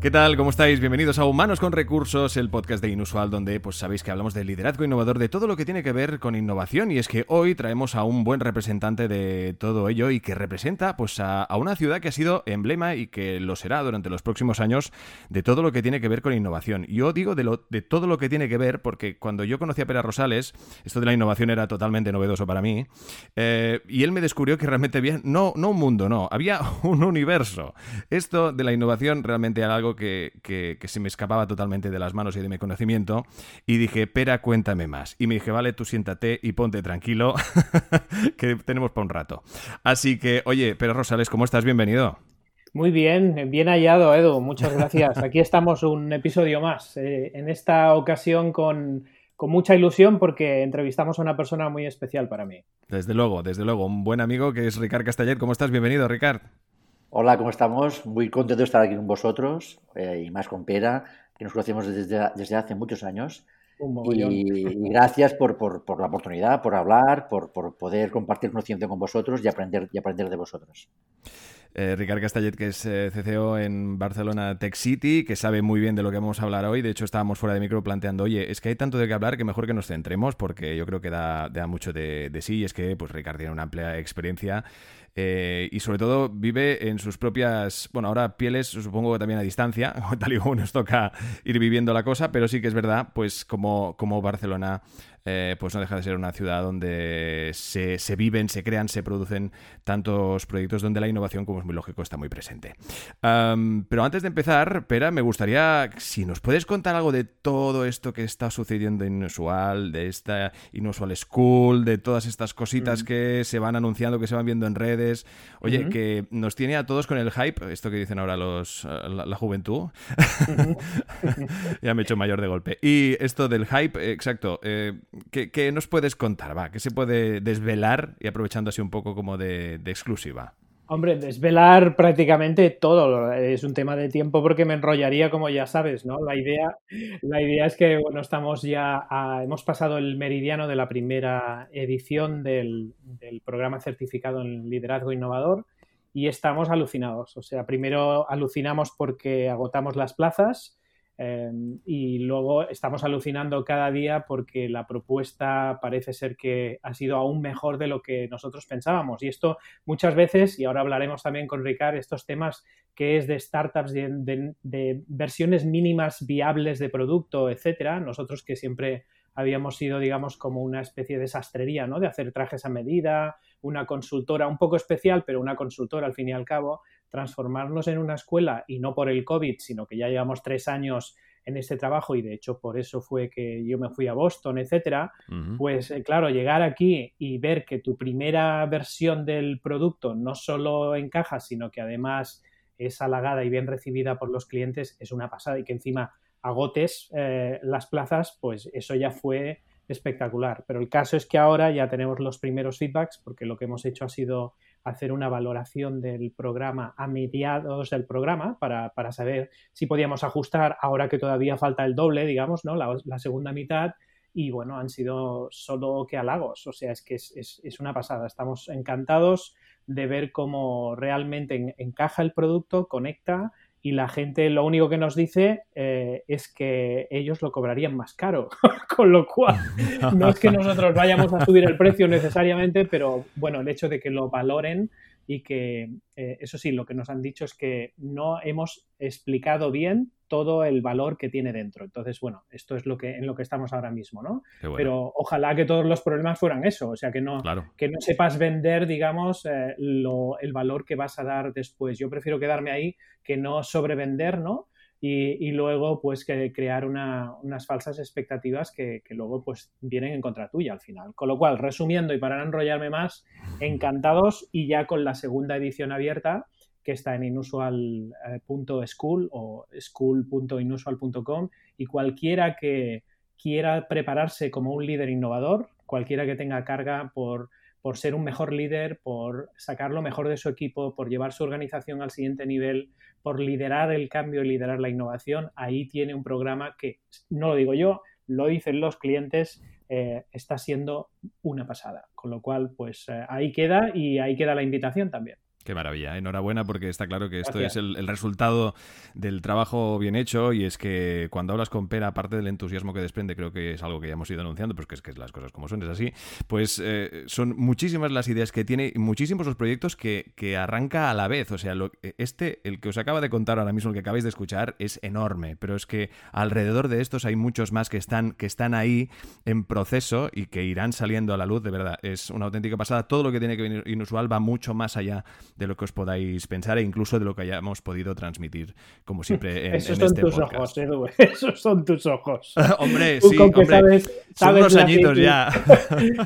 ¿Qué tal? ¿Cómo estáis? Bienvenidos a Humanos con Recursos, el podcast de Inusual, donde pues sabéis que hablamos de liderazgo innovador, de todo lo que tiene que ver con innovación. Y es que hoy traemos a un buen representante de todo ello y que representa pues a, una ciudad que ha sido emblema y que lo será durante los próximos años de todo lo que tiene que ver con innovación. Yo digo de, lo, de todo lo que tiene que ver porque cuando yo conocí a Pera Rosales, esto de la innovación era totalmente novedoso para mí, eh, y él me descubrió que realmente había, no, no un mundo, no, había un universo. Esto de la innovación realmente era algo que, se me escapaba totalmente de las manos y de mi conocimiento. Y dije, Pera, cuéntame más. Y me dije, vale, tú siéntate y ponte tranquilo, que tenemos para un rato. Así que, oye, Pera Rosales, ¿cómo estás? Bienvenido. Muy bien, bien hallado, Edu. Muchas gracias. Aquí estamos un episodio más. Eh, en esta ocasión con, con, mucha ilusión porque entrevistamos a una persona muy especial para mí. Desde luego, desde luego. Un buen amigo que es Ricard Castellet. ¿Cómo estás? Bienvenido, Ricard. Hola, ¿cómo estamos? Muy contento de estar aquí con vosotros eh, y más con Pera, que nos conocemos desde, desde hace muchos años. Y, gracias por, la oportunidad, por hablar, por, poder compartir conocimiento con vosotros y aprender, y aprender de vosotros. Eh, Ricard Castellet, que es eh, CCO en Barcelona Tech City, que sabe muy bien de lo que vamos a hablar hoy. De hecho, estábamos fuera de micro planteando, oye, es que hay tanto de qué hablar que mejor que nos centremos, porque yo creo que da, mucho de, de, sí. Y es que pues, Ricard tiene una amplia experiencia eh, y sobre todo vive en sus propias, bueno, ahora pieles supongo que también a distancia, tal y como nos toca ir viviendo la cosa, pero sí que es verdad, pues como, como Barcelona eh, pues no deja de ser una ciudad donde se, viven, se crean, se producen tantos proyectos donde la innovación, como es muy lógico, está muy presente. pero antes de empezar, Pera, me gustaría, si nos puedes contar algo de todo esto que está sucediendo en Inusual, de esta Inusual School, de todas estas cositas que se van anunciando, que se van viendo en redes. Oye, que nos tiene a todos con el hype, esto que dicen ahora los la, juventud. ya me he hecho mayor de golpe. Y esto del hype, exacto. Eh, ¿qué, nos puedes contar? Va? ¿Qué se puede desvelar y aprovechando así un poco como de, exclusiva? Hombre, desvelar prácticamente todo. Es un tema de tiempo porque me enrollaría, como ya sabes, ¿no? La idea, la idea es que, bueno, estamos ya, hemos pasado el meridiano de la primera edición del, del, programa certificado en liderazgo innovador y estamos alucinados. O sea, primero alucinamos porque agotamos las plazas Em, y luego estamos alucinando cada día porque la propuesta parece ser que ha sido aún mejor de lo que nosotros pensábamos. Y esto muchas veces, y ahora hablaremos también con Ricard, estos temas que es de startups, de, de versiones mínimas viables de producto, etcétera. Nosotros que siempre habíamos sido, digamos, como una especie de sastrería, ¿no? De hacer trajes a medida, una consultora un poco especial, pero una consultora al fin y al cabo, transformarnos en una escuela y no por el COVID, sino que ya llevamos tres años en este trabajo y de hecho por eso fue que yo me fui a Boston, etcétera, pues eh, claro, llegar aquí y ver que tu primera versión del producto no solo encaja, sino que además es halagada y bien recibida por los clientes es una pasada y que encima agotes eh, las plazas, pues eso ya fue espectacular. Pero el caso es que ahora ya tenemos los primeros feedbacks porque lo que hemos hecho ha sido hacer una valoración del programa a mediados del programa para, saber si podíamos ajustar ahora que todavía falta el doble, digamos, ¿no? La, segunda mitad. Y bueno, han sido solo que halagos. O sea, es que es, una pasada. Estamos encantados de ver cómo realmente encaja el producto, conecta y la gente lo único que nos dice eh, es que ellos lo cobrarían más caro, con lo cual no es que nosotros vayamos a subir el precio necesariamente, pero bueno, el hecho de que lo valoren y que, eh, eso sí, lo que nos han dicho es que no hemos explicado bien todo el valor que tiene dentro. Entonces, bueno, esto es lo que en lo que estamos ahora mismo, ¿no? Pero ojalá que todos los problemas fueran eso, o sea, que no, que no sepas vender, digamos, eh, el valor que vas a dar después. Yo prefiero quedarme ahí que no sobrevender, ¿no? y, luego pues que crear unas falsas expectativas que, luego pues vienen en contra tuya al final. Con lo cual, resumiendo y para no enrollarme más, encantados y ya con la segunda edición abierta que está en inusual.school o school.inusual.com y cualquiera que quiera prepararse como un líder innovador, cualquiera que tenga carga por por ser un mejor líder, por sacar lo mejor de su equipo, por llevar su organización al siguiente nivel, por liderar el cambio y liderar la innovación, ahí tiene un programa que, no lo digo yo, lo dicen los clientes, eh, está siendo una pasada. Con lo cual, pues eh, ahí queda y ahí queda la invitación también. Qué maravilla, enhorabuena porque está claro que esto es el, resultado del trabajo bien hecho y es que cuando hablas con Pera, aparte del entusiasmo que desprende, creo que es algo que ya hemos ido anunciando, pues que es que las cosas como son, es así, pues eh, son muchísimas las ideas que tiene y muchísimos los proyectos que, que arranca a la vez. O sea, este, el que os acaba de contar ahora mismo, el que acabáis de escuchar, es enorme, pero es que alrededor de estos hay muchos más que están, que están ahí en proceso y que irán saliendo a la luz, de verdad. Es una auténtica pasada. Todo lo que tiene que venir inusual va mucho más allá de lo que os podáis pensar e incluso de lo que hayamos podido transmitir, como siempre en, Esos son este tus ojos, Edu. Esos son tus ojos. hombre, sí, hombre. Sabes, son unos añitos ya.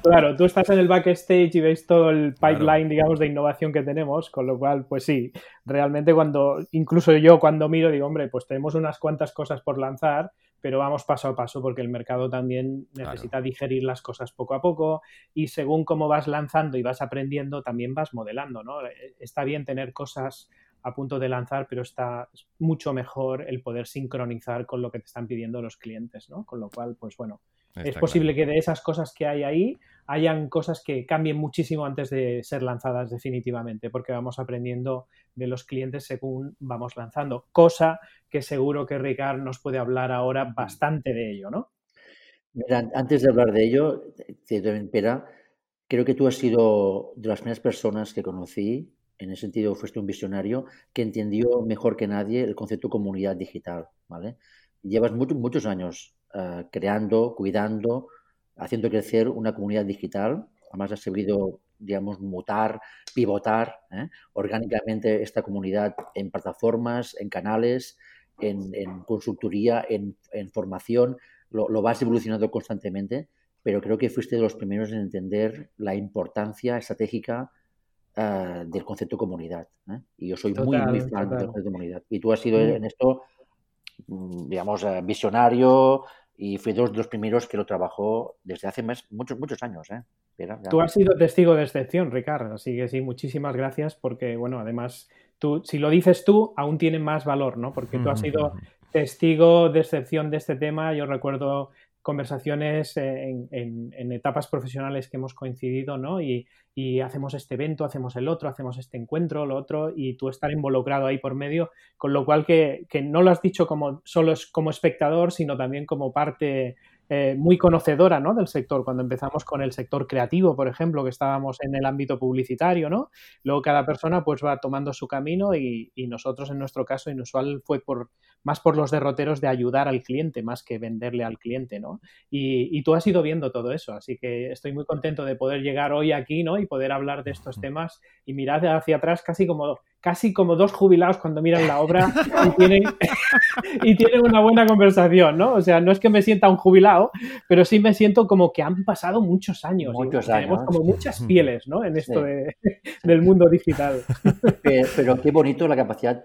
claro, tú estás en el backstage y ves todo el pipeline, digamos, de innovación que tenemos, con lo cual, pues sí, realmente cuando, incluso yo cuando miro, digo, hombre, pues tenemos unas cuantas cosas por lanzar, pero vamos paso a paso porque el mercado también necesita digerir las cosas poco a poco y según cómo vas lanzando y vas aprendiendo, también vas modelando, ¿no? Eh, está bien tener cosas a punto de lanzar, pero está mucho mejor el poder sincronizar con lo que te están pidiendo los clientes, ¿no? Con lo cual, pues bueno, es posible que de esas cosas que hay ahí hayan cosas que cambien muchísimo antes de ser lanzadas definitivamente, porque vamos aprendiendo de los clientes según vamos lanzando, cosa que seguro que Ricard nos puede hablar ahora bastante de ello, ¿no? Mira, antes de hablar de ello, Pera, creo que tú has sido de las primeras personas que conocí, en ese sentido fuiste un visionario, que entendió mejor que nadie el concepto comunidad digital, ¿vale? Llevas muchos, muchos años uh, creando, cuidando, haciendo crecer una comunidad digital. Además, ha servido, digamos, mutar, pivotar ¿eh? orgánicamente esta comunidad en plataformas, en canales, en, en consultoría, en, en formación. Lo, lo, vas evolucionando constantemente, pero creo que fuiste de los primeros en entender la importancia estratégica uh, del concepto comunidad. ¿eh? Y yo soy total, muy, muy fan total. del concepto comunidad. Y tú has sido en esto, mm, digamos, visionario, y fui de los, primeros que lo trabajó desde hace más, muchos, muchos años. ¿eh? Pero, Tú has sido testigo de excepción, Ricardo, así que sí, muchísimas gracias porque, bueno, además, tú, si lo dices tú, aún tiene más valor, ¿no? Porque tú has sido testigo de excepción de este tema. Yo recuerdo conversaciones en, en, en, etapas profesionales que hemos coincidido, ¿no? Y, hacemos este evento, hacemos el otro, hacemos este encuentro, lo otro, y tú estar involucrado ahí por medio, con lo cual que, que no lo has dicho como solo como espectador, sino también como parte eh, muy conocedora ¿no? del sector. Cuando empezamos con el sector creativo, por ejemplo, que estábamos en el ámbito publicitario, ¿no? Luego cada persona pues va tomando su camino y, y nosotros en nuestro caso inusual fue por más por los derroteros de ayudar al cliente más que venderle al cliente, ¿no? Y, y, tú has ido viendo todo eso, así que estoy muy contento de poder llegar hoy aquí, ¿no? Y poder hablar de estos temas y mirar hacia atrás casi como casi como dos jubilados cuando miran la obra y tienen, y tienen una buena conversación, ¿no? O sea, no es que me sienta un jubilado, pero sí me siento como que han pasado muchos años. Muchos años. Tenemos como muchas pieles, ¿no? En esto sí. de, del mundo digital. Pero, pero, qué bonito la capacidad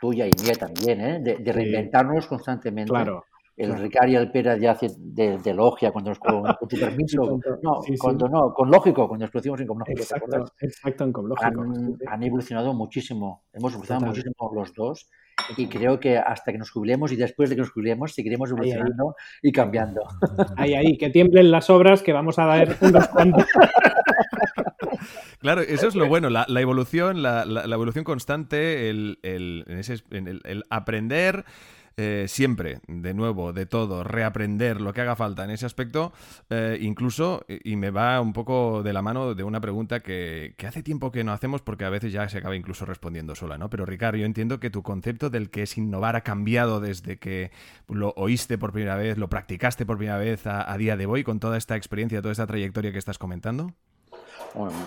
tuya y mía también, ¿eh? De, de reinventarnos sí. constantemente. Claro. El claro. Ricard y el Pera ya hace de, de logia cuando nos con, con tu permiso. No, sí, cuando sí. no, con lógico, cuando nos conocimos en Comlógico. Exacto, exacto, en Comlógico. Han, han, evolucionado muchísimo. Hemos evolucionado Total. muchísimo los dos. Y creo que hasta que nos jubilemos y después de que nos jubilemos seguiremos evolucionando ahí, ahí. y cambiando. Ahí, ahí, que tiemblen las obras que vamos a dar unos cuantos. Claro, eso es lo bueno, la, la evolución, la, la, la, evolución constante, el, el, ese, el, el aprender eh, siempre, de nuevo, de todo, reaprender lo que haga falta en ese aspecto, eh, incluso, y me va un poco de la mano de una pregunta que, hace tiempo que no hacemos porque a veces ya se acaba incluso respondiendo sola, ¿no? Pero Ricardo, yo entiendo que tu concepto del que es innovar ha cambiado desde que lo oíste por primera vez, lo practicaste por primera vez a, día de hoy con toda esta experiencia, toda esta trayectoria que estás comentando.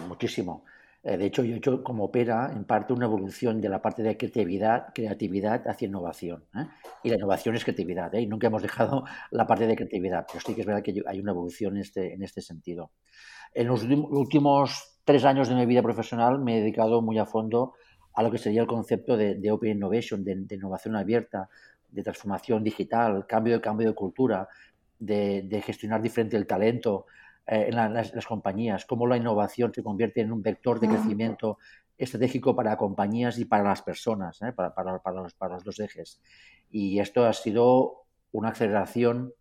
Muchísimo. Eh, de hecho, yo he hecho como opera en parte una evolución de la parte de creatividad, creatividad hacia innovación. ¿eh? Y la innovación es creatividad, ¿eh? y nunca hemos dejado la parte de creatividad, pero sí que es verdad que hay una evolución en este, en este sentido. En los últimos tres años de mi vida profesional me he dedicado muy a fondo a lo que sería el concepto de, Open Innovation, de, innovación abierta, de transformación digital, cambio de cambio de cultura, de gestionar diferente el talento, eh, en la, las, las, compañías, cómo la innovación se convierte en un vector de crecimiento estratégico para compañías y para las personas, ¿eh? para, para, para, los, para los dos ejes. Y esto ha sido una aceleración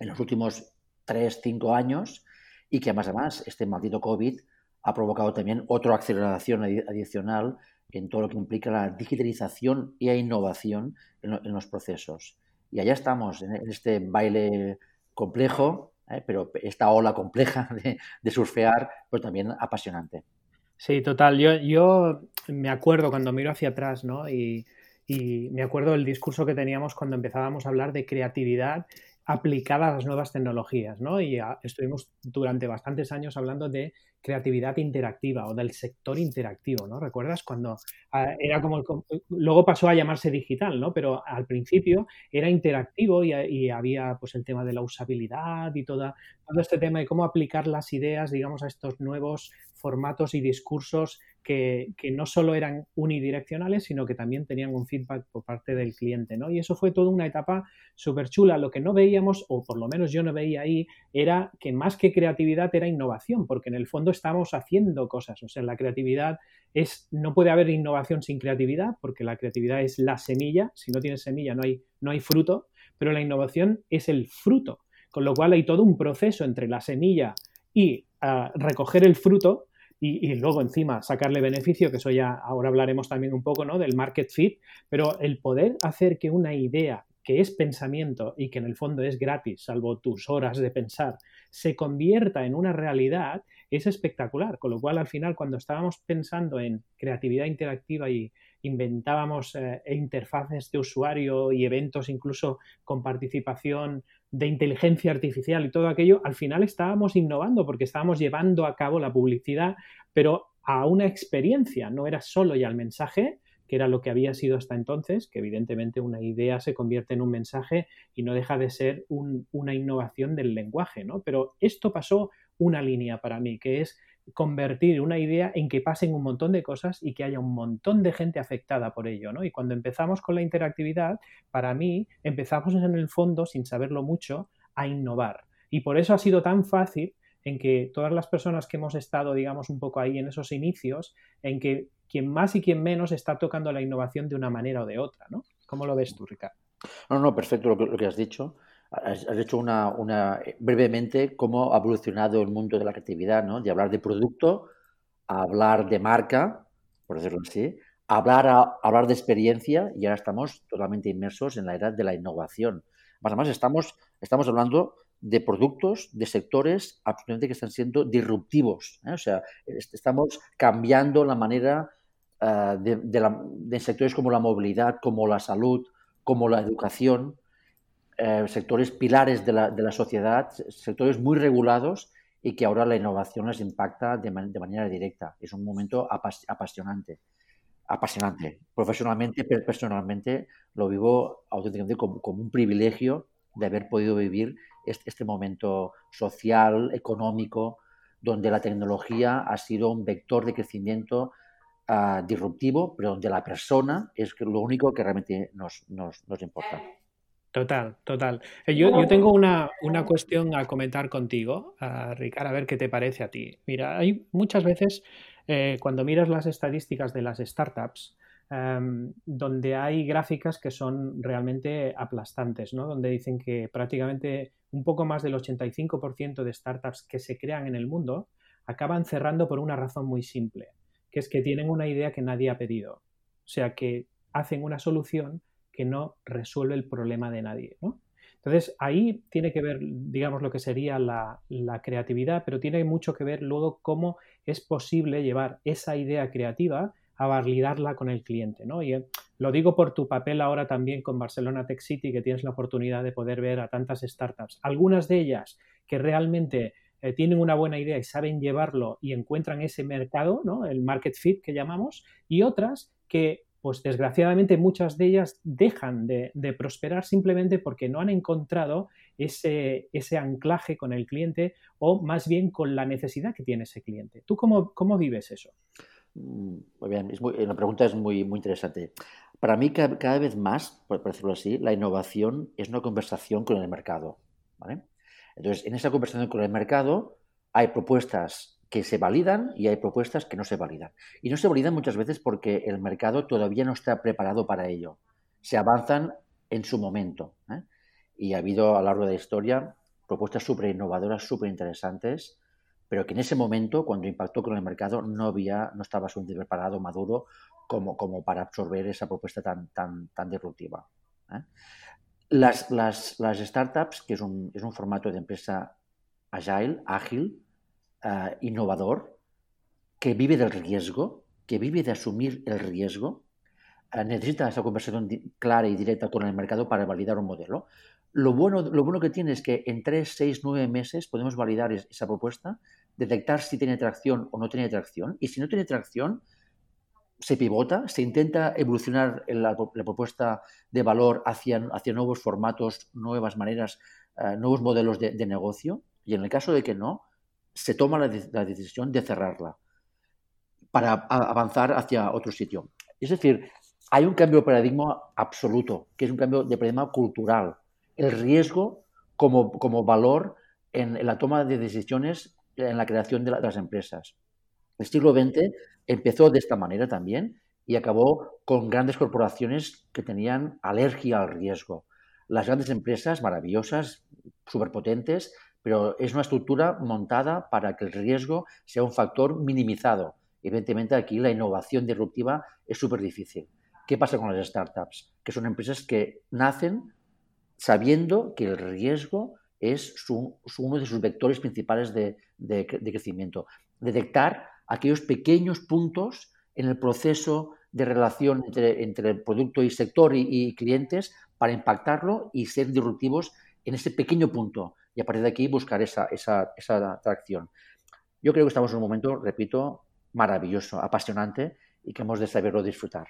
en los últimos tres, cinco años y que además, además este maldito COVID ha provocado también otra aceleración adicional en todo lo que implica la digitalización y la innovación en, los procesos. Y allá estamos, en este baile complejo, pero esta ola compleja de, surfear, pero también apasionante. Sí, total. Yo, yo me acuerdo cuando miro hacia atrás, ¿no? Y, y me acuerdo del discurso que teníamos cuando empezábamos a hablar de creatividad aplicada a las nuevas tecnologías, ¿no? Y estuvimos durante bastantes años hablando de creatividad interactiva o del sector interactivo, ¿no? ¿Recuerdas cuando ah, era como luego pasó a llamarse digital, ¿no? Pero al principio era interactivo y, había pues el tema de la usabilidad y toda, todo este tema de cómo aplicar las ideas, digamos, a estos nuevos formatos y discursos que, no solo eran unidireccionales, sino que también tenían un feedback por parte del cliente, ¿no? Y eso fue toda una etapa súper chula. Lo que no veíamos, o por lo menos yo no veía ahí, era que más que creatividad era innovación, porque en el fondo estamos haciendo cosas. O sea, la creatividad es, no puede haber innovación sin creatividad, porque la creatividad es la semilla. Si no tienes semilla no hay, no hay fruto, pero la innovación es el fruto. Con lo cual hay todo un proceso entre la semilla y ah, recoger el fruto y, luego encima sacarle beneficio, que eso ya ahora hablaremos también un poco ¿no? del market fit, pero el poder hacer que una idea que es pensamiento y que en el fondo es gratis, salvo tus horas de pensar, se convierta en una realidad, es espectacular. Con lo cual, al final, cuando estábamos pensando en creatividad interactiva y inventábamos eh, interfaces de usuario y eventos incluso con participación de inteligencia artificial y todo aquello, al final estábamos innovando porque estábamos llevando a cabo la publicidad, pero a una experiencia, no era solo ya el mensaje, que era lo que había sido hasta entonces, que evidentemente una idea se convierte en un mensaje y no deja de ser una innovación del lenguaje, ¿no? Pero esto pasó una línea para mí, que es convertir una idea en que pasen un montón de cosas y que haya un montón de gente afectada por ello, ¿no? Y cuando empezamos con la interactividad, para mí empezamos en el fondo, sin saberlo mucho, a innovar. Y por eso ha sido tan fácil en que todas las personas que hemos estado, digamos, un poco ahí en esos inicios, en que quien más y quien menos está tocando la innovación de una manera o de otra, ¿no? ¿Cómo lo ves tú, Ricardo? No, no, perfecto lo que has dicho has, hecho una, brevemente cómo ha evolucionado el mundo de la creatividad, ¿no? De hablar de producto a hablar de marca, por decirlo así, a hablar, a, hablar de experiencia y ahora estamos totalmente inmersos en la era de la innovación. Además, estamos, estamos hablando de productos, de sectores absolutamente que están siendo disruptivos. ¿eh? O sea, estamos cambiando la manera eh, de, de, sectores como la movilidad, como la salud, como la educación, eh, sectores pilares de la, de la, sociedad, sectores muy regulados y que ahora la innovación les impacta de, de manera directa. Es un momento apasionante. Apasionante. Profesionalmente, personalmente lo vivo auténticamente como, como, un privilegio de haber podido vivir este, este momento social, económico, donde la tecnología ha sido un vector de crecimiento uh, disruptivo, pero donde la persona es lo único que realmente nos, nos, nos importa. Total, total. Eh, yo, yo tengo una, una, cuestión a comentar contigo, a Ricardo, a ver qué te parece a ti. Mira, hay muchas veces eh, cuando miras las estadísticas de las startups, em, donde hay gráficas que son realmente aplastantes, ¿no? Donde dicen que prácticamente un poco más del 85% de startups que se crean en el mundo acaban cerrando por una razón muy simple, que es que tienen una idea que nadie ha pedido. O sea, que hacen una solución que no resuelve el problema de nadie. ¿no? Entonces, ahí tiene que ver, digamos, lo que sería la, creatividad, pero tiene mucho que ver luego cómo es posible llevar esa idea creativa a validarla con el cliente. ¿no? Y eh, lo digo por tu papel ahora también con Barcelona Tech City, que tienes la oportunidad de poder ver a tantas startups. Algunas de ellas que realmente eh, tienen una buena idea y saben llevarlo y encuentran ese mercado, ¿no? el market fit que llamamos, y otras que pues desgraciadamente muchas de ellas dejan de, prosperar simplemente porque no han encontrado ese, anclaje con el cliente o más bien con la necesidad que tiene ese cliente. ¿Tú cómo, cómo vives eso? Mm, muy bien, la pregunta es muy, muy interesante. Para mí, cada, vez más, por decirlo así, la innovación es una conversación con el mercado. Entonces, en esa conversación con el mercado hay propuestas que se validan y hay propuestas que no se validan. Y no se validan muchas veces porque el mercado todavía no está preparado para ello. Se avanzan en su momento. ¿eh? Y ha habido a lo largo de la historia propuestas súper innovadoras, súper interesantes, pero que en ese momento, cuando impactó con el mercado, no, había, no estaba suficientemente preparado, maduro, como, como para absorber esa propuesta tan, tan, tan disruptiva. ¿eh? Las, las, las, startups, que es un, es un, formato de empresa agile, ágil, uh, innovador, que vive del riesgo, que vive de asumir el riesgo, uh, necesita esa conversación clara y directa con el mercado para validar un modelo. Lo bueno, lo bueno que tiene es que en 3, 6, 9 meses podemos validar esa propuesta, detectar si tiene tracción o no tiene tracción, y si no tiene tracción, se pivota, se intenta evolucionar la, propuesta de valor hacia, hacia, nuevos formatos, nuevas maneras, uh, nuevos modelos de, de, negocio, y en el caso de que no, se toma la, decisión de cerrarla para avanzar hacia otro sitio. Es decir, hay un cambio de paradigma absoluto, que es un cambio de paradigma cultural el riesgo como, como valor en, la toma de decisiones en la creación de, de, las empresas. El siglo XX empezó de esta manera también y acabó con grandes corporaciones que tenían alergia al riesgo. Las grandes empresas, maravillosas, superpotentes, pero es una estructura montada para que el riesgo sea un factor minimizado. Evidentemente aquí la innovación disruptiva es súper difícil. ¿Qué pasa con las startups? Que son empresas que nacen sabiendo que el riesgo es uno de sus vectores principales de, crecimiento. Detectar aquellos pequeños puntos en el proceso de relación entre, entre el producto y sector y, y, clientes para impactarlo y ser disruptivos en ese pequeño punto y a partir de aquí buscar esa, esa, esa atracción. Yo creo que estamos en un momento, repito, maravilloso, apasionante y que hemos de saberlo disfrutar.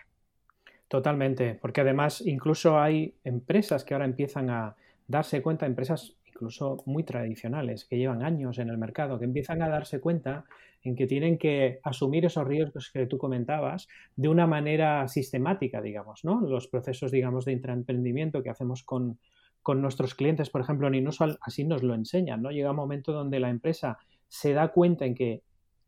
Totalmente, porque además incluso hay empresas que ahora empiezan a darse cuenta, empresas incluso muy tradicionales, que llevan años en el mercado, que empiezan a darse cuenta en que tienen que asumir esos riesgos que tú comentabas de una manera sistemática, digamos, ¿no? Los procesos, digamos, de intraemprendimiento que hacemos con, con nuestros clientes, por ejemplo, en Inusual, así nos lo enseñan, ¿no? Llega un momento donde la empresa se da cuenta en que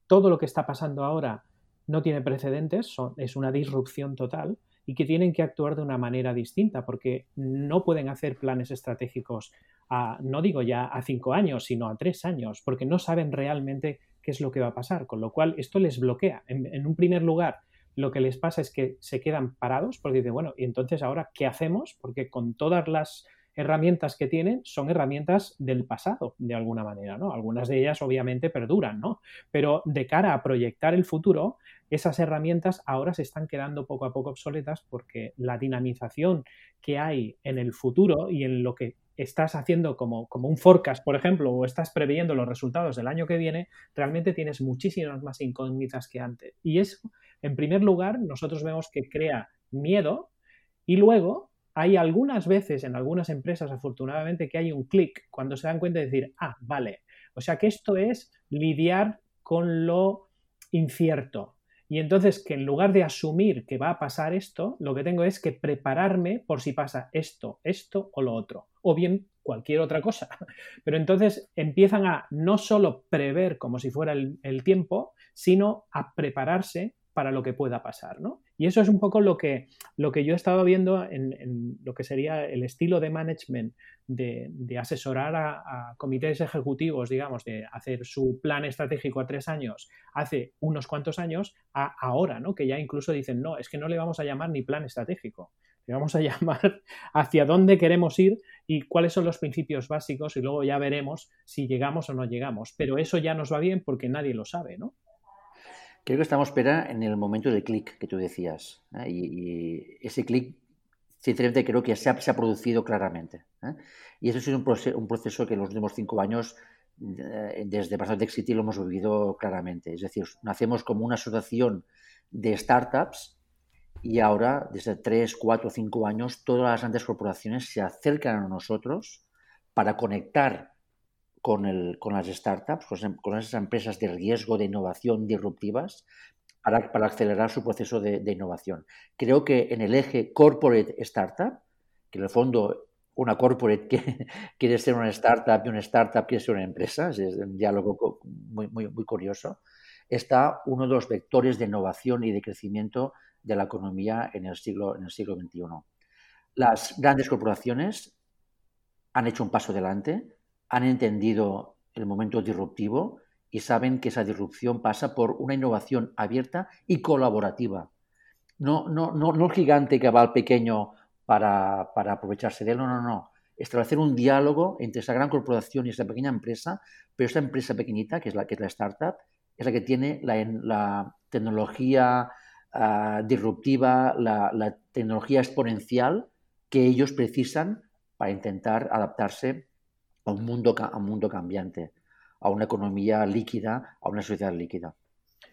todo lo que está pasando ahora no tiene precedentes, son, es una disrupción total, y que tienen que actuar de una manera distinta porque no pueden hacer planes estratégicos a, no digo ya a cinco años, sino a tres años, porque no saben realmente qué es lo que va a pasar, con lo cual esto les bloquea. En, en un primer lugar, lo que les pasa es que se quedan parados porque dicen, bueno, ¿y entonces ahora qué hacemos? Porque con todas las herramientas que tienen son herramientas del pasado, de alguna manera, ¿no? Algunas de ellas obviamente perduran, ¿no? Pero de cara a proyectar el futuro, esas herramientas ahora se están quedando poco a poco obsoletas porque la dinamización que hay en el futuro y en lo que estás haciendo como, como un forecast, por ejemplo, o estás previendo los resultados del año que viene, realmente tienes muchísimas más incógnitas que antes. Y eso, en primer lugar, nosotros vemos que crea miedo y luego hay algunas veces en algunas empresas, afortunadamente, que hay un clic cuando se dan cuenta de decir, ah, vale, o sea que esto es lidiar con lo incierto, y entonces que en lugar de asumir que va a pasar esto, lo que tengo es que prepararme por si pasa esto, esto o lo otro, o bien cualquier otra cosa. Pero entonces empiezan a no solo prever como si fuera el, el tiempo, sino a prepararse para lo que pueda pasar, ¿no? Y eso es un poco lo que, lo que yo he estado viendo en, lo que sería el estilo de management de, de asesorar a, a, comités ejecutivos, digamos, de hacer su plan estratégico a tres años hace unos cuantos años, a ahora, ¿no? Que ya incluso dicen, no, es que no le vamos a llamar ni plan estratégico, le vamos a llamar hacia dónde queremos ir y cuáles son los principios básicos y luego ya veremos si llegamos o no llegamos. Pero eso ya nos va bien porque nadie lo sabe, ¿no? Creo que estamos espera en el momento de clic que tú decías. ¿eh? Y, y, ese clic, sinceramente, creo que se ha, se ha producido claramente. ¿eh? Y eso es un proceso, un proceso, que en los últimos cinco años, eh, desde Bastante City, lo hemos vivido claramente. Es decir, nacemos como una asociación de startups y ahora, desde tres, cuatro, cinco años, todas las grandes corporaciones se acercan a nosotros para conectar con, las startups, con, esas empresas de riesgo, de innovación disruptivas, para, acelerar su proceso de, innovación. Creo que en el eje corporate startup, que en el fondo una corporate que, quiere ser una startup y una startup quiere ser una empresa, es un diálogo muy, muy, curioso, está uno de los vectores de innovación y de crecimiento de la economía siglo, en el siglo XXI. Las grandes corporaciones han hecho un paso adelante, han entendido el momento disruptivo y saben que esa disrupción pasa por una innovación abierta y colaborativa. No, no, no, no el gigante que va al pequeño para, para aprovecharse de él, no, no, no. Establecer un diálogo entre esa gran corporación y esa pequeña empresa, pero esa empresa pequeñita, que es la, que es la startup, es la que tiene la, tecnología ah, disruptiva, la, tecnología exponencial que ellos precisan para intentar adaptarse a un mundo, a un mundo cambiante, a una economía líquida, a una sociedad líquida.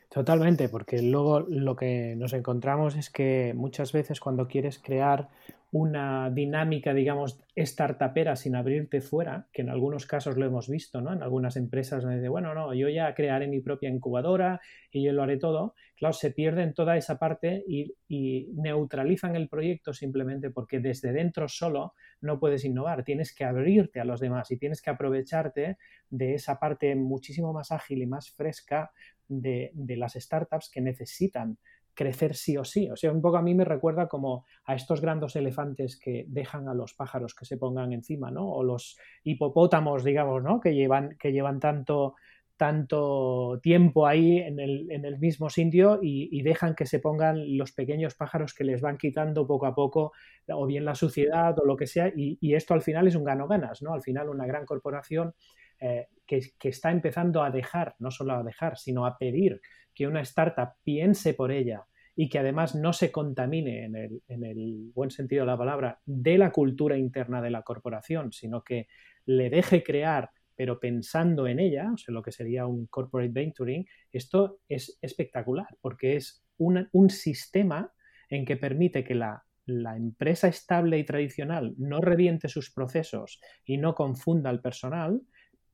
Totalmente, porque luego lo que nos encontramos es que muchas veces cuando quieres crear una dinámica, digamos, startupera sin abrirte fuera, que en algunos casos lo hemos visto, ¿no? En algunas empresas donde dice, bueno, no, yo ya crearé mi propia incubadora y yo lo haré todo. Claro, se pierden toda esa parte y, y neutralizan el proyecto simplemente porque desde dentro solo no puedes innovar. Tienes que abrirte a los demás y tienes que aprovecharte de esa parte muchísimo más ágil y más fresca de, de las startups que necesitan crecer sí o sí. O sea, un poco a mí me recuerda como a estos grandes elefantes que dejan a los pájaros que se pongan encima, ¿no? O los hipopótamos, digamos, ¿no? Que llevan, que llevan tanto, tanto tiempo ahí en el, en el mismo sitio y, dejan que se pongan los pequeños pájaros que les van quitando poco a poco o bien la suciedad o lo que sea y, y esto al final es un gano-ganas, ¿no? Al final una gran corporación eh, que, está empezando a dejar, no solo a dejar, sino a pedir que una startup piense por ella y que además no se contamine en el, en el, buen sentido de la palabra de la cultura interna de la corporación, sino que le deje crear, pero pensando en ella, o sea, lo que sería un corporate venturing, esto es espectacular porque es un, sistema en que permite que la empresa estable y tradicional no reviente sus procesos y no confunda al personal,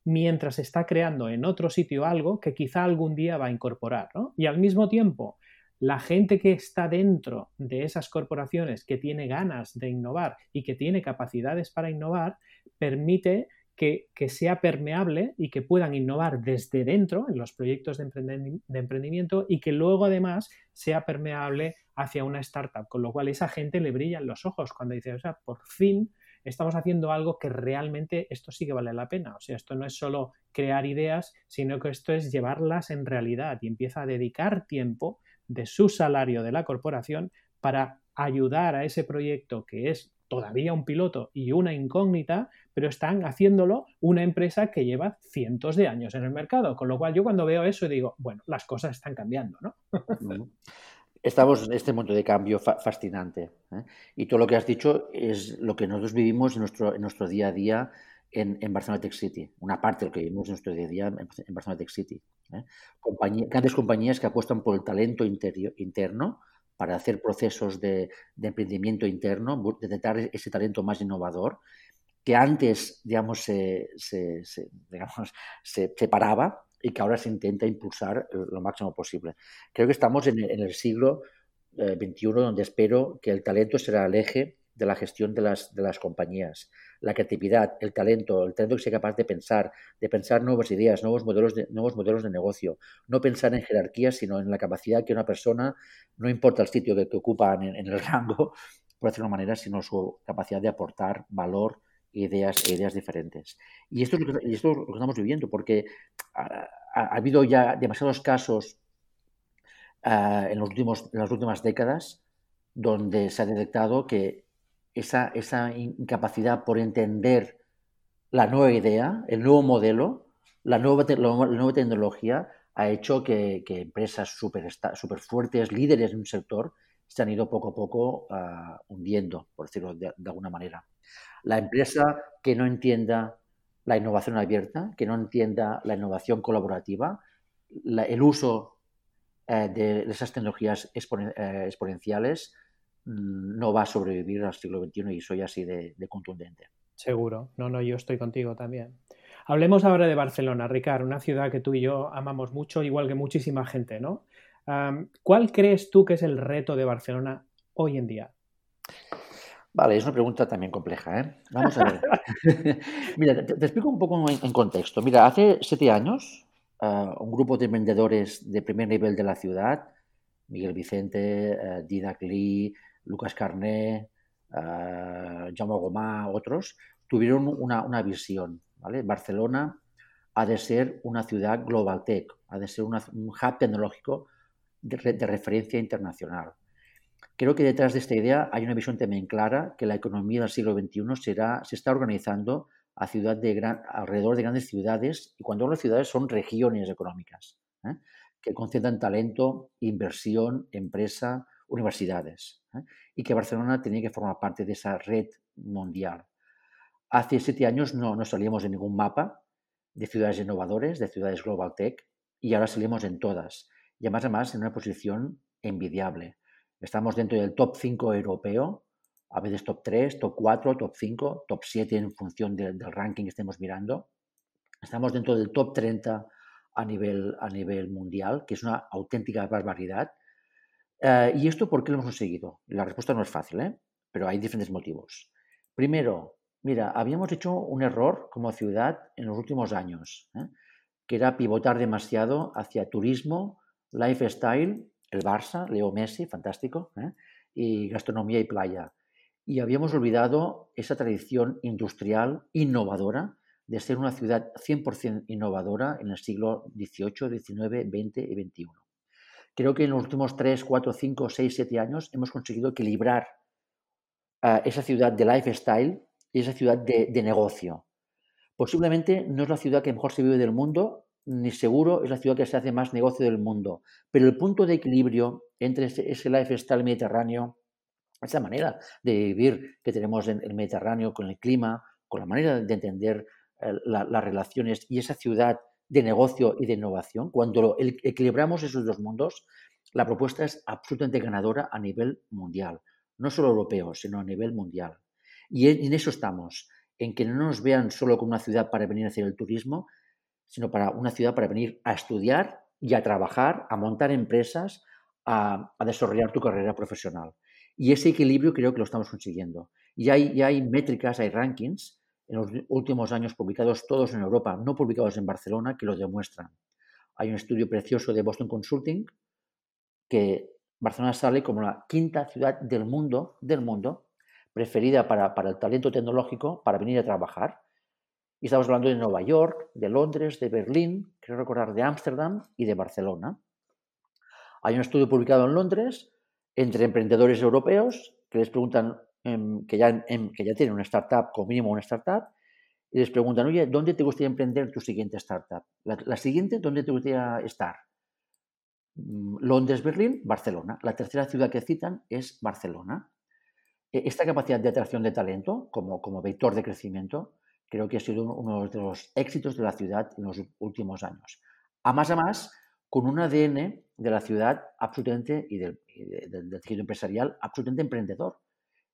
mientras está creando en otro sitio algo que quizá algún día va a incorporar. ¿no? Y al mismo tiempo, la gente que está dentro de esas corporaciones, que tiene ganas de innovar y que tiene capacidades para innovar, permite que, sea permeable y que puedan innovar desde dentro en los proyectos de, emprendimiento y que luego además sea permeable hacia una startup, con lo cual esa gente le brillan los ojos cuando dice, o sea, por fin estamos haciendo algo que realmente esto sí que vale la pena. O sea, esto no es solo crear ideas, sino que esto es llevarlas en realidad y empieza a dedicar tiempo de su salario de la corporación para ayudar a ese proyecto que es todavía un piloto y una incógnita, pero están haciéndolo una empresa que lleva cientos de años en el mercado. Con lo cual yo cuando veo eso digo, bueno, las cosas están cambiando, ¿no? Estamos en este momento de cambio fascinante. ¿eh? Y todo lo que has dicho es lo que nosotros vivimos en nuestro, día a día en, Barcelona Tech City. Una parte de lo que vivimos en nuestro día a día en, Barcelona Tech City. ¿eh? grandes compañías que apuestan por el talento interno para hacer procesos de, emprendimiento interno, detectar ese talento más innovador que antes, digamos, se, se, se separaba y que ahora se intenta impulsar lo máximo posible. Creo que estamos en, el siglo XXI eh, donde espero que el talento será el eje de la gestión de las, de las compañías. La creatividad, el talento, el talento que sea capaz de pensar, de pensar nuevas ideas, nuevos modelos de, nuevos modelos de negocio. No pensar en jerarquías, sino en la capacidad que una persona, no importa el sitio que, que ocupan en, en el rango, por decirlo de una manera, sino su capacidad de aportar valor ideas, ideas diferentes. Y esto, es lo que, esto es lo estamos viviendo, porque ha, habido ya demasiados casos uh, en, los últimos, en las últimas décadas donde se ha detectado que esa, esa incapacidad por entender la nueva idea, el nuevo modelo, la nueva, la nueva tecnología, ha hecho que, empresas súper super fuertes, líderes en un sector, se han ido poco a poco uh, hundiendo, por decirlo de, de alguna manera. La empresa que no entienda la innovación abierta, que no entienda la innovación colaborativa, la, el uso eh, de esas tecnologías eh, exponenciales, mmm, no va a sobrevivir al siglo XXI y soy así de, de, contundente. Seguro, no, no, yo estoy contigo también. Hablemos ahora de Barcelona, Ricard, una ciudad que tú y yo amamos mucho, igual que muchísima gente, ¿no? ¿Cuál crees tú que es el reto de Barcelona hoy en día? Vale, es una pregunta también compleja. ¿eh? Vamos a ver. Mira, te, te, explico un poco en, en, contexto. Mira, hace siete años, uh, un grupo de vendedores de primer nivel de la ciudad, Miguel Vicente, uh, Didac Lee, Lucas Carné, uh, Jaume Gomá, otros, tuvieron una, una visión. ¿vale? Barcelona ha de ser una ciudad global tech, ha de ser un hub tecnológico de, referencia internacional. Creo que detrás de esta idea hay una visión también clara que la economía del siglo XXI será, se está organizando a ciudad de gran, alrededor de grandes ciudades, y cuando hablo de ciudades son regiones económicas, ¿eh? que concentran talento, inversión, empresa, universidades, ¿eh? y que Barcelona tenía que formar parte de esa red mundial. Hace siete años no, no salíamos de ningún mapa de ciudades innovadores, de ciudades Global Tech, y ahora salimos en todas. Y además, además en una posición envidiable. Estamos dentro del top 5 europeo, a veces top 3, top 4, top 5, top 7 en función del ranking que estemos mirando. Estamos dentro del top 30 a nivel, a nivel mundial, que es una auténtica barbaridad. Eh, ¿Y esto por qué lo hemos conseguido? La respuesta no es fácil, ¿eh? pero hay diferentes motivos. Primero, mira, habíamos hecho un error como ciudad en los últimos años, ¿eh? que era pivotar demasiado hacia turismo, lifestyle, el Barça, Leo Messi, fantástico, y gastronomía y playa. Y habíamos olvidado esa tradición industrial innovadora de ser una ciudad 100% innovadora en el siglo XVIII, XIX, XX y XXI. Creo que en los últimos 3, 4, 5, 6, 7 años hemos conseguido equilibrar uh, esa ciudad de lifestyle y esa ciudad de, negocio. Posiblemente no es la ciudad que mejor se vive del mundo, ni seguro es la ciudad que se hace más negocio del mundo, pero el punto de equilibrio entre ese, lifestyle mediterráneo, esa manera de vivir que tenemos en el Mediterráneo con el clima, con la manera de entender las relaciones y esa ciudad de negocio y de innovación, cuando equilibramos esos dos mundos, la propuesta es absolutamente ganadora a nivel mundial, no solo europeo, sino a nivel mundial. Y en eso estamos, en que no nos vean solo como una ciudad para venir a hacer el turismo, sino para una ciudad para venir a estudiar y a trabajar, a montar empresas, a, desarrollar tu carrera profesional. Y ese equilibrio creo que lo estamos consiguiendo. Y hay, y hay métricas, hay rankings en los últimos años publicados todos en Europa, no publicados en Barcelona, que lo demuestran. Hay un estudio precioso de Boston Consulting que Barcelona sale como la quinta ciudad del mundo, del mundo preferida para, para el talento tecnológico para venir a trabajar. Y estamos hablando de Nueva York, de Londres, de Berlín, quiero recordar de Ámsterdam y de Barcelona. Hay un estudio publicado en Londres entre emprendedores europeos que les preguntan Em, que, ya, em, que ya tienen una startup, como mínimo una startup, y les preguntan, oye, ¿dónde te gustaría emprender tu siguiente startup? La, siguiente, ¿dónde te gustaría estar? Mm, Londres, Berlín, Barcelona. La tercera ciudad que citan es Barcelona. E, esta capacidad de atracción de talento como, como vector de crecimiento creo que ha sido uno de los éxitos de la ciudad en los últimos años. A más a más, con un ADN de la ciudad absolutamente y del, del tejido empresarial absolutamente emprendedor.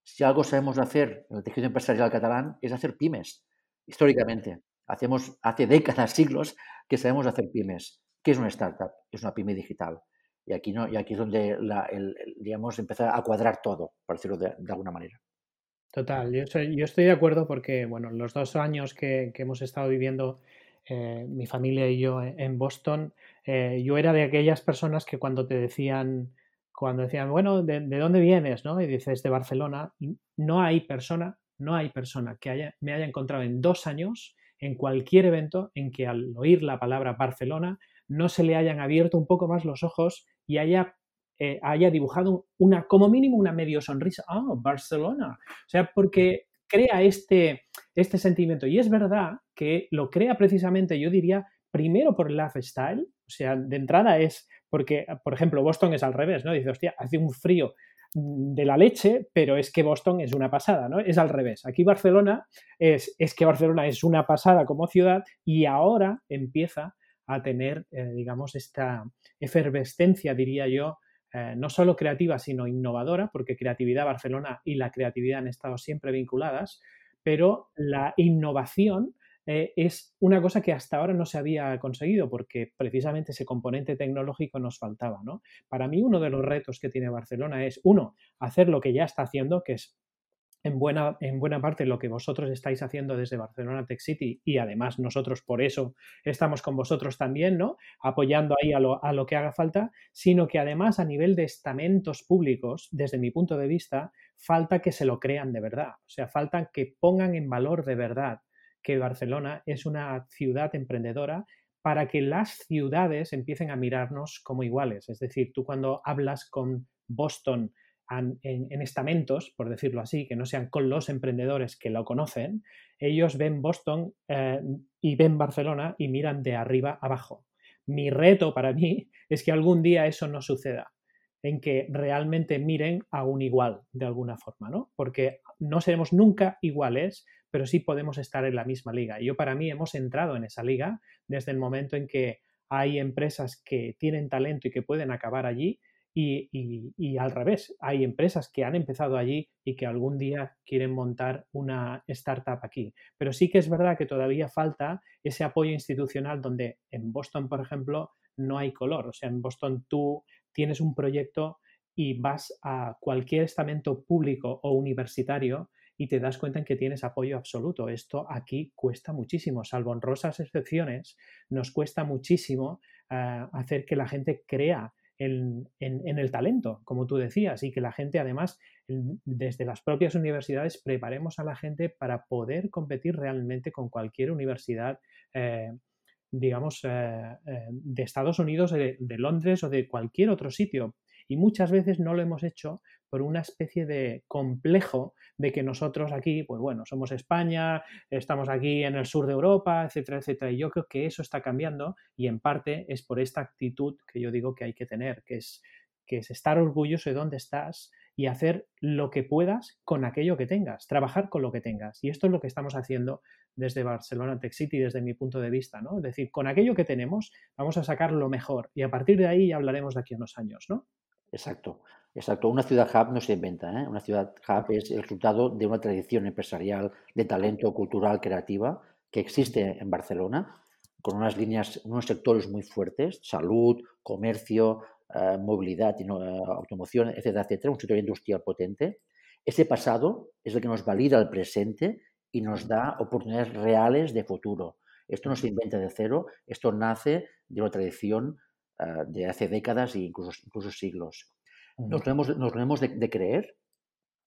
Si algo sabemos hacer en el tejido empresarial catalán es hacer pymes, históricamente. Hacemos, hace décadas, siglos, que sabemos hacer pymes. ¿Qué es una startup? Es una pyme digital. Y aquí, no, y aquí es donde la, el, digamos, empieza a cuadrar todo, por decirlo de, alguna manera. Total, yo, yo, estoy de acuerdo porque, bueno, los dos años que, hemos estado viviendo eh, mi familia y yo en Boston, eh, yo era de aquellas personas que cuando te decían, cuando decían, bueno, ¿de, dónde vienes? ¿no? Y dices, de Barcelona. No hay persona, no hay persona que haya, me haya encontrado en dos años en cualquier evento en que al oír la palabra Barcelona no se le hayan abierto un poco más los ojos y haya, eh, haya dibujado una, como mínimo, una medio sonrisa. Ah, Barcelona. O sea, porque crea este, este sentimiento. Y es verdad que lo crea precisamente, yo diría, primero por el lifestyle. O sea, de entrada es porque, por ejemplo, Boston es al revés, ¿no? Dice, hostia, hace un frío de la leche, pero es que Boston es una pasada, ¿no? Es al revés. Aquí Barcelona es, es que Barcelona es una pasada como ciudad y ahora empieza a tener, eh, digamos, esta efervescencia, diría yo, eh, no solo creativa, sino innovadora, porque creatividad Barcelona y la creatividad han estado siempre vinculadas, pero la innovación eh, es una cosa que hasta ahora no se había conseguido porque precisamente ese componente tecnológico nos faltaba. ¿no? Para mí uno de los retos que tiene Barcelona es, uno, hacer lo que ya está haciendo, que es en buena, en buena parte lo que vosotros estáis haciendo desde Barcelona Tech City y además nosotros por eso estamos con vosotros también, ¿no? Apoyando ahí a lo, a lo que haga falta, sino que además a nivel de estamentos públicos, desde mi punto de vista, falta que se lo crean de verdad, o sea, falta que pongan en valor de verdad que Barcelona es una ciudad emprendedora para que las ciudades empiecen a mirarnos como iguales. Es decir, tú cuando hablas con Boston en, estamentos, por decirlo así, que no sean con los emprendedores que lo conocen, ellos ven Boston eh, y ven Barcelona y miran de arriba abajo. Mi reto para mí es que algún día eso no suceda, en que realmente miren a un igual de alguna forma, ¿no? Porque no seremos nunca iguales, pero sí podemos estar en la misma liga. Yo para mí hemos entrado en esa liga desde el momento en que hay empresas que tienen talento y que pueden acabar allí y, al revés, hay empresas que han empezado allí y que algún día quieren montar una startup aquí. Pero sí que es verdad que todavía falta ese apoyo institucional donde en Boston, por ejemplo, no hay color. O sea, en Boston tú tienes un proyecto y vas a cualquier estamento público o universitario y te das cuenta en que tienes apoyo absoluto. Esto aquí cuesta muchísimo, salvo honrosas excepciones, nos cuesta muchísimo eh, hacer que la gente crea en, el talento, como tú decías, y que la gente además, desde las propias universidades, preparemos a la gente para poder competir realmente con cualquier universidad. Eh, digamos, eh, eh, de Estados Unidos, de, Londres o de cualquier otro sitio. Y muchas veces no lo hemos hecho por una especie de complejo de que nosotros aquí, pues bueno, somos España, estamos aquí en el sur de Europa, etcétera, etcétera. Y yo creo que eso está cambiando y en parte es por esta actitud que yo digo que hay que tener, que es, que es estar orgulloso de dónde estás y hacer lo que puedas con aquello que tengas, trabajar con lo que tengas. Y esto es lo que estamos haciendo desde Barcelona Tech City, desde mi punto de vista, ¿no? Es decir, con aquello que tenemos vamos a sacar lo mejor y a partir de ahí ya hablaremos de aquí a unos años, ¿no? Exacto, exacto. Una ciudad hub no se inventa, ¿eh? Una ciudad hub es el resultado de una tradición empresarial de talento cultural creativa que existe en Barcelona, con unas líneas, unos sectores muy fuertes, salud, comercio, eh, movilidad, y eh, automoción, etcétera, etcétera, un sector industrial potente. Ese pasado es el que nos valida el presente y nos da oportunidades reales de futuro. Esto no se inventa de cero, esto nace de una tradición Ah, de hace décadas e incluso, incluso siglos. Nos lo hemos, nos lo hemos de, creer.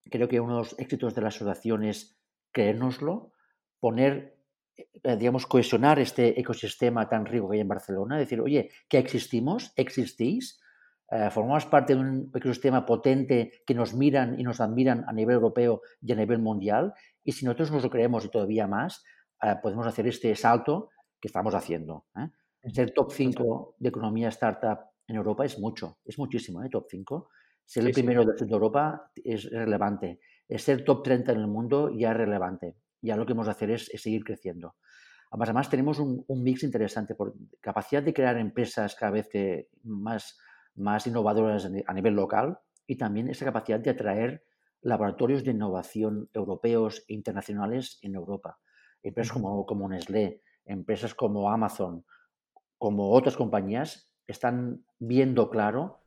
Creo que uno de los éxitos de la asociación es creérnoslo, poner, eh, digamos, cohesionar este ecosistema tan rico que hay en Barcelona, decir, oye, que existimos, existís, eh, formamos parte de un ecosistema potente que nos miran y nos admiran a nivel europeo y a nivel mundial, y si nosotros nos lo creemos y todavía más, eh, podemos hacer este salto que estamos haciendo. Ser top 5 de economía startup en Europa es mucho, es muchísimo, ¿eh? top 5. Ser el primero de Europa es relevante. Ser top 30 en el mundo ya es relevante. Ya lo que hemos de hacer es, seguir creciendo. Además, además tenemos un, mix interesante por capacidad de crear empresas cada vez que más, más innovadoras a nivel local y también esa capacidad de atraer laboratorios de innovación europeos e internacionales en Europa. Empresas como, como Nestlé, empresas como Amazon, como otras compañías, están viendo claro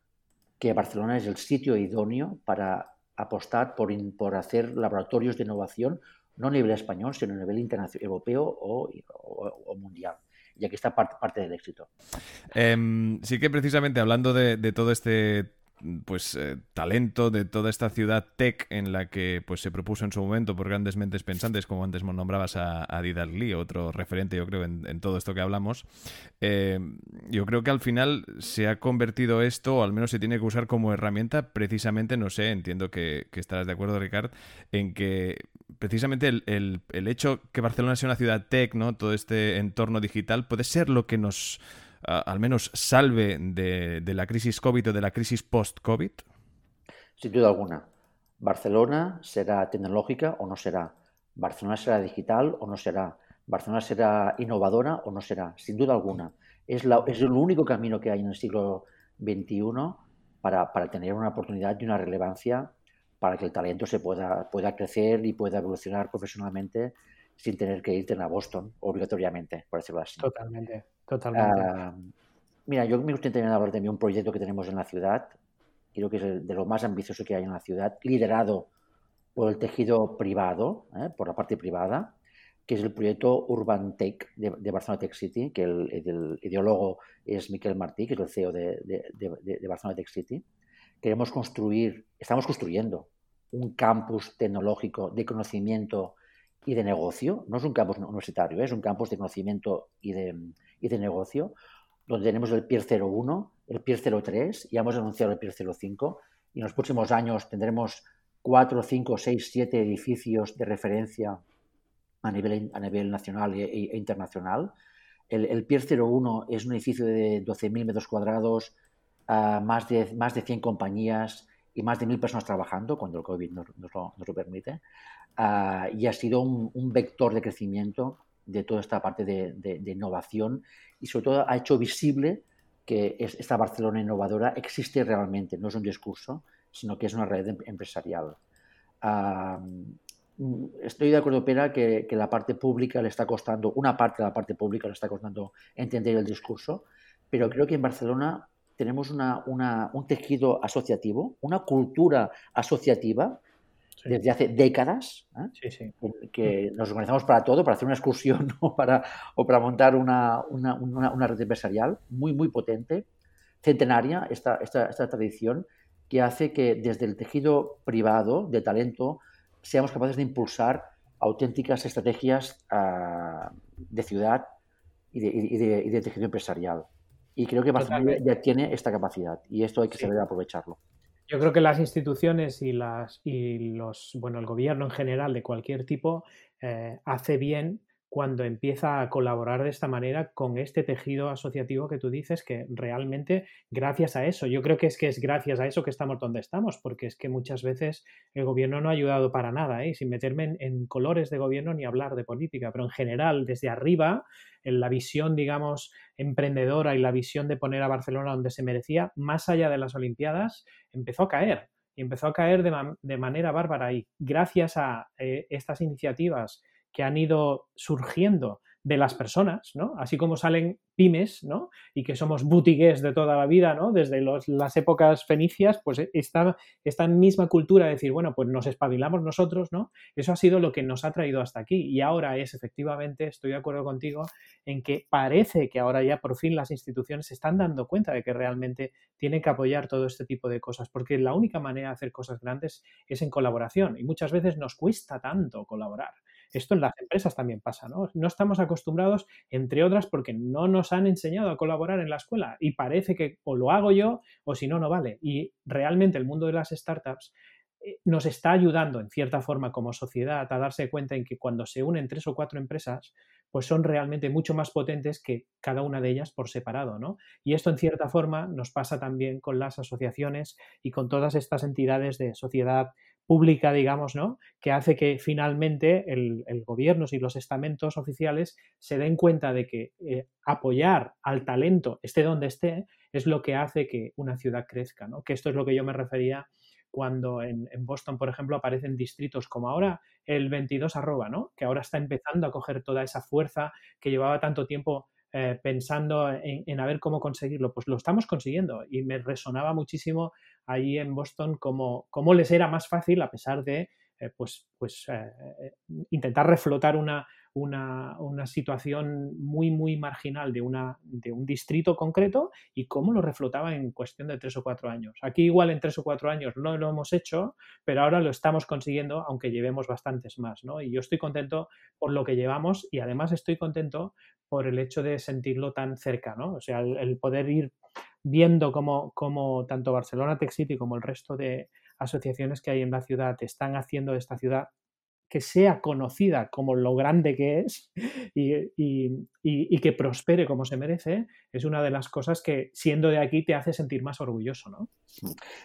que Barcelona es el sitio idóneo para apostar por, por hacer laboratorios de innovación, no a nivel español, sino a nivel internacional, europeo o, mundial. Y aquí está parte, del éxito. Em, sí que precisamente hablando de, de todo este pues eh, talento de toda esta ciudad tech en la que pues se propuso en su momento por grandes mentes pensantes como antes nombrabas a, a Didac Lee otro referente yo creo en, todo esto que hablamos. Eh, yo creo que al final se ha convertido esto o al menos se tiene que usar como herramienta precisamente no sé entiendo que, estarás de acuerdo Ricard en que precisamente el, el, el hecho que Barcelona sea una ciudad tech no todo este entorno digital puede ser lo que nos al menos salve de, la crisis COVID o de la crisis post-COVID? Sin duda alguna. Barcelona será tecnológica o no será. Barcelona será digital o no será. Barcelona será innovadora o no será. Sin duda alguna. Es, la, es el único camino que hay en el siglo XXI para, para, tener una oportunidad y una relevancia para que el talento se pueda, pueda crecer y pueda evolucionar profesionalmente sin tener que irte a Boston obligatoriamente, por decirlo así. Totalmente. Totalmente. Ah, mira, yo me gustaría también hablar de un proyecto que tenemos en la ciudad, creo que es de lo más ambicioso que hay en la ciudad, liderado por el tejido privado, ¿eh? por la parte privada, que es el proyecto Urban Tech de, Barcelona Tech City, que el, ideólogo es Miquel Martí, que es el CEO de, de, Barcelona Tech City. Queremos construir, estamos construyendo un campus tecnológico de conocimiento y de negocio, no es un campus universitario, ¿eh? es un campus de conocimiento y de, y de negocio, donde tenemos el PIR 01, el PIR 03, ya hemos anunciado el PIR 05, y en los próximos años tendremos 4, 5, 6, 7 edificios de referencia a nivel, a nivel nacional e, e internacional. El, el, Pier 01 es un edificio de 12.000 metros cuadrados, uh, más, de, más de 100 compañías y más de 1.000 personas trabajando, cuando el COVID nos, nos, lo, nos lo, permite. Uh, y ha sido un, un, vector de crecimiento de toda esta parte de, de, de, innovación y sobre todo ha hecho visible que es, esta Barcelona innovadora existe realmente, no es un discurso, sino que es una red em, empresarial. Uh, estoy de acuerdo, Pera, que, que, la parte pública le está costando, una parte de la parte pública le está costando entender el discurso, pero creo que en Barcelona tenemos una, una, un tejido asociativo, una cultura asociativa sí. desde hace décadas, ¿eh? sí, sí. que nos organizamos para todo, para hacer una excursión o para, o para montar una, una, red empresarial muy, muy potente, centenaria, esta, esta, esta tradición, que hace que desde el tejido privado de talento seamos capaces de impulsar auténticas estrategias uh, de ciudad y de, y, de, y de, tejido empresarial. Y creo que Barcelona ya tiene esta capacidad y esto hay que sí. saber aprovecharlo. Yo creo que las instituciones y, las, y los, bueno, el gobierno en general de cualquier tipo eh, hace bien cuando empieza a colaborar de esta manera con este tejido asociativo que tú dices, que realmente gracias a eso, yo creo que es que es gracias a eso que estamos donde estamos, porque es que muchas veces el gobierno no ha ayudado para nada, ¿eh? sin meterme en, colores de gobierno ni hablar de política, pero en general, desde arriba, en la visión, digamos, emprendedora y la visión de poner a Barcelona donde se merecía, más allá de las Olimpiadas, empezó a caer. Y empezó a caer de manera bárbara. Y gracias a eh, estas iniciativas que han ido surgiendo de las personas, ¿no? Así como salen pymes, ¿no? Y que somos boutiques de toda la vida, ¿no? Desde las épocas fenicias, pues esta, esta misma cultura de decir, bueno, pues nos espabilamos nosotros, ¿no? Eso ha sido lo que nos ha traído hasta aquí. Y ahora es, efectivamente, estoy de acuerdo contigo, en que parece que ahora ya por fin las instituciones se están dando cuenta de que realmente tienen que apoyar todo este tipo de cosas, porque la única manera de hacer cosas grandes es en colaboración. Y muchas veces nos cuesta tanto colaborar. Esto en las empresas también pasa, ¿no? No estamos acostumbrados, entre otras, porque no nos han enseñado a colaborar en la escuela y parece que o lo hago yo o si no, no vale. Y realmente el mundo de las startups eh, nos está ayudando en cierta forma como sociedad a darse cuenta en que cuando se unen tres o cuatro empresas, pues son realmente mucho más potentes que cada una de ellas por separado, ¿no? Y esto en cierta forma nos pasa también con las asociaciones y con todas estas entidades de sociedad pública, digamos, ¿no? Que hace que finalmente el, gobierno y los estamentos oficiales se den cuenta de que eh, apoyar al talento, esté donde esté, es lo que hace que una ciudad crezca, ¿no? Que esto es lo que yo me refería cuando en, en, Boston, por ejemplo, aparecen distritos como ahora el 22 arroba, ¿no? Que ahora está empezando a coger toda esa fuerza que llevaba tanto tiempo eh, pensando en, en, a ver cómo conseguirlo. Pues lo estamos consiguiendo y me resonaba muchísimo ahí en Boston cómo, cómo les era más fácil, a pesar de eh, pues, pues eh, intentar reflotar una, una, una, situación muy, muy marginal de, una, de un distrito concreto y cómo lo reflotaba en cuestión de tres o cuatro años. Aquí igual en tres o cuatro años no lo hemos hecho, pero ahora lo estamos consiguiendo, aunque llevemos bastantes más. ¿no? Y yo estoy contento por lo que llevamos y además estoy contento por el hecho de sentirlo tan cerca, ¿no? O sea, el, poder ir viendo cómo, cómo, tanto Barcelona Tech City como el resto de asociaciones que hay en la ciudad están haciendo esta ciudad que sea conocida como lo grande que es y, y, y, que prospere como se merece, es una de las cosas que siendo de aquí te hace sentir más orgulloso, ¿no?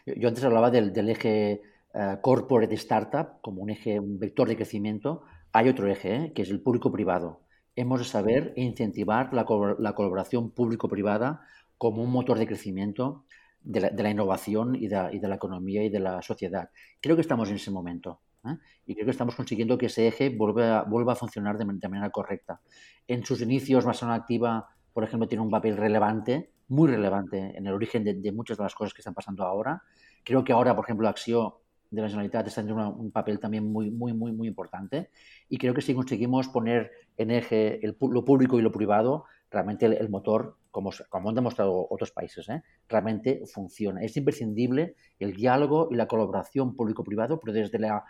Yo antes hablaba del, eje uh, corporate startup como un eje, un vector de crecimiento. Hay otro eje, ¿eh? que es el público-privado. Hemos de saber incentivar la, la colaboración público-privada como un motor de crecimiento de la, de la innovación y de, y de, la economía y de la sociedad. Creo que estamos en ese momento. ¿eh? Y creo que estamos consiguiendo que ese eje vuelva, vuelva a funcionar de, de, manera correcta. En sus inicios, Barcelona Activa, por ejemplo, tiene un papel relevante, muy relevante, en el origen de, muchas de las cosas que están pasando ahora. Creo que ahora, por ejemplo, Acció de la Generalitat está teniendo un papel también muy, muy, muy, muy importante. Y creo que si conseguimos poner en eje el, lo público y lo privado, realmente el, el motor como, como, han demostrado otros países, ¿eh? realmente funciona. Es imprescindible el diálogo y la colaboración público-privado, pero desde la,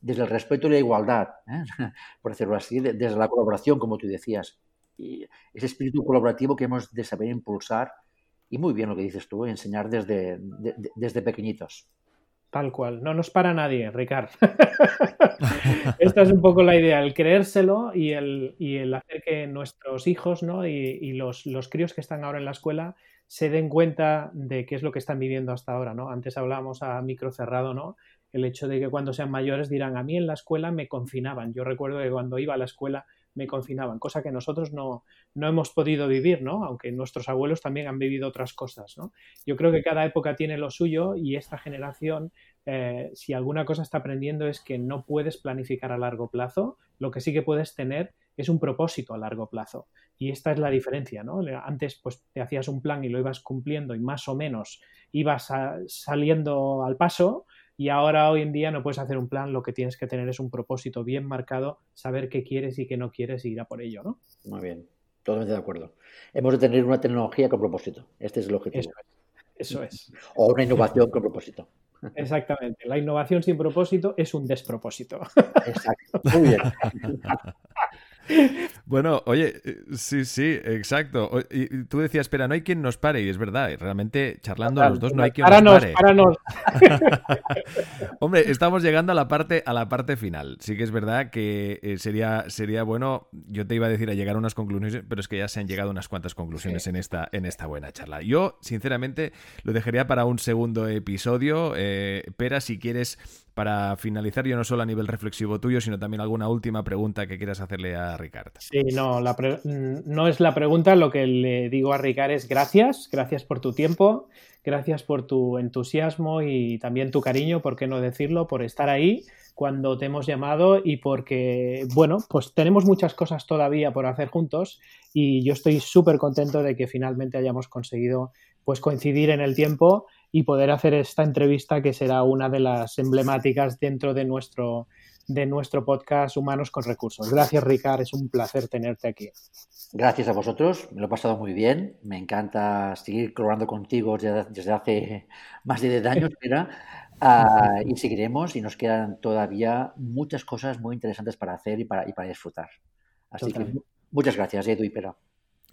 desde el respeto y la igualdad, ¿eh? por decirlo así, desde la colaboración, como tú decías. Y ese espíritu colaborativo que hemos de saber impulsar, y muy bien lo que dices tú, enseñar desde, desde pequeñitos. Tal cual, no nos para nadie, Ricard. Esta es un poco la idea, el creérselo y el, y el hacer que nuestros hijos ¿no? y, los, los, críos que están ahora en la escuela se den cuenta de qué es lo que están viviendo hasta ahora. ¿no? Antes hablábamos a micro cerrado, ¿no? el hecho de que cuando sean mayores dirán, a mí en la escuela me confinaban. Yo recuerdo que cuando iba a la escuela me confinaban, cosa que nosotros no, no hemos podido vivir, ¿no? Aunque nuestros abuelos también han vivido otras cosas, ¿no? Yo creo que cada época tiene lo suyo y esta generación, eh, si alguna cosa está aprendiendo es que no puedes planificar a largo plazo, lo que sí que puedes tener es un propósito a largo plazo. Y esta es la diferencia, ¿no? Antes pues te hacías un plan y lo ibas cumpliendo y más o menos ibas saliendo al paso y ahora, hoy en día, no puedes hacer un plan, lo que tienes que tener es un propósito bien marcado, saber qué quieres y qué no quieres y ir a por ello, ¿no? Muy bien, totalmente de acuerdo. Hemos de tener una tecnología con propósito. Este es el objetivo. Eso es. O una innovación con propósito. Exactamente. La innovación sin propósito es un despropósito. Exacto. Muy bien. Bueno, oye, eh, sí, sí, exacto. Y tú decías, espera, no hay quien nos pare, y es verdad, y realmente charlando los dos no hay quien nos pare. Páranos. Hombre, estamos llegando a la parte, a la parte final. Sí que es verdad que eh, sería, sería bueno, yo te iba a decir a llegar a unas conclusiones, pero es que ya se han llegado unas cuantas conclusiones en, esta, en esta buena charla. Yo, sinceramente, lo dejaría para un segundo episodio. Eh, Pera, si quieres para finalizar, yo no solo a nivel reflexivo tuyo, sino también alguna última pregunta que quieras hacerle a Ricard. Sí, no, mm, no es la pregunta, lo que le digo a Ricard es gracias, gracias por tu tiempo, gracias por tu entusiasmo y también tu cariño, por qué no decirlo, por estar ahí cuando te hemos llamado y porque, bueno, pues tenemos muchas cosas todavía por hacer juntos y yo estoy súper contento de que finalmente hayamos conseguido pues coincidir en el tiempo y poder hacer esta entrevista que será una de las emblemáticas dentro de nuestro, de nuestro podcast Humanos con Recursos. Gracias, Ricard, es un placer tenerte aquí. Gracias a vosotros, me lo he pasado muy bien, me encanta seguir colaborando contigo desde, hace más de 10 años, ah, y seguiremos y nos quedan todavía muchas cosas muy interesantes para hacer y para, y para disfrutar. Así que muchas gracias, Edu y Pera.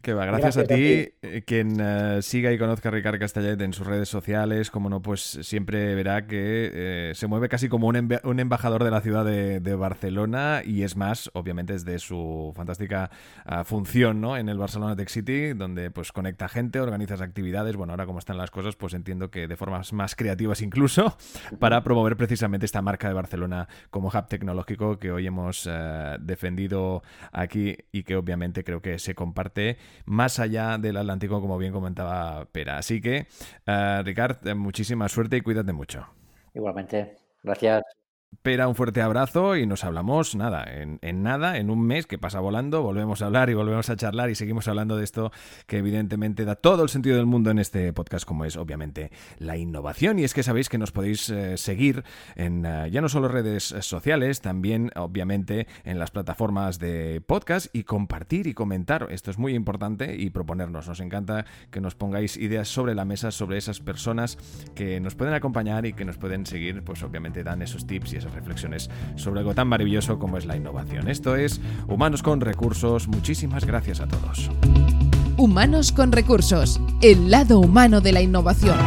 Que va, gracias, a ti. Eh, quien eh, siga y conozca a Ricard Castellet en sus redes sociales, como no, pues siempre verá que eh, se mueve casi como un, embajador de la ciudad de, Barcelona y es más, obviamente, desde su fantástica ah, función ¿no? en el Barcelona Tech City, donde pues conecta gente, organiza actividades. Bueno, ahora como están las cosas, pues entiendo que de formas más creativas incluso, para promover precisamente esta marca de Barcelona como hub tecnológico que hoy hemos defendido aquí y que obviamente creo que se comparte más allá del Atlántico, como bien comentaba Pera. Así que, uh, Ricard, muchísima suerte y cuídate mucho. Igualmente. Gracias. Pera, un fuerte abrazo y nos hablamos, nada, en, nada, en un mes que pasa volando, volvemos a hablar y volvemos a charlar y seguimos hablando de esto que evidentemente da todo el sentido del mundo en este podcast, como es obviamente la innovación. Y es que sabéis que nos podéis eh, seguir en eh, ya no solo redes sociales, también obviamente en las plataformas de podcast y compartir y comentar. Esto es muy importante y proponernos. Nos encanta que nos pongáis ideas sobre la mesa, sobre esas personas que nos pueden acompañar y que nos pueden seguir, pues obviamente dan esos tips y reflexiones sobre algo tan maravilloso como es la innovación. Esto es Humanos con Recursos. Muchísimas gracias a todos. Humanos con Recursos, el lado humano de la innovación.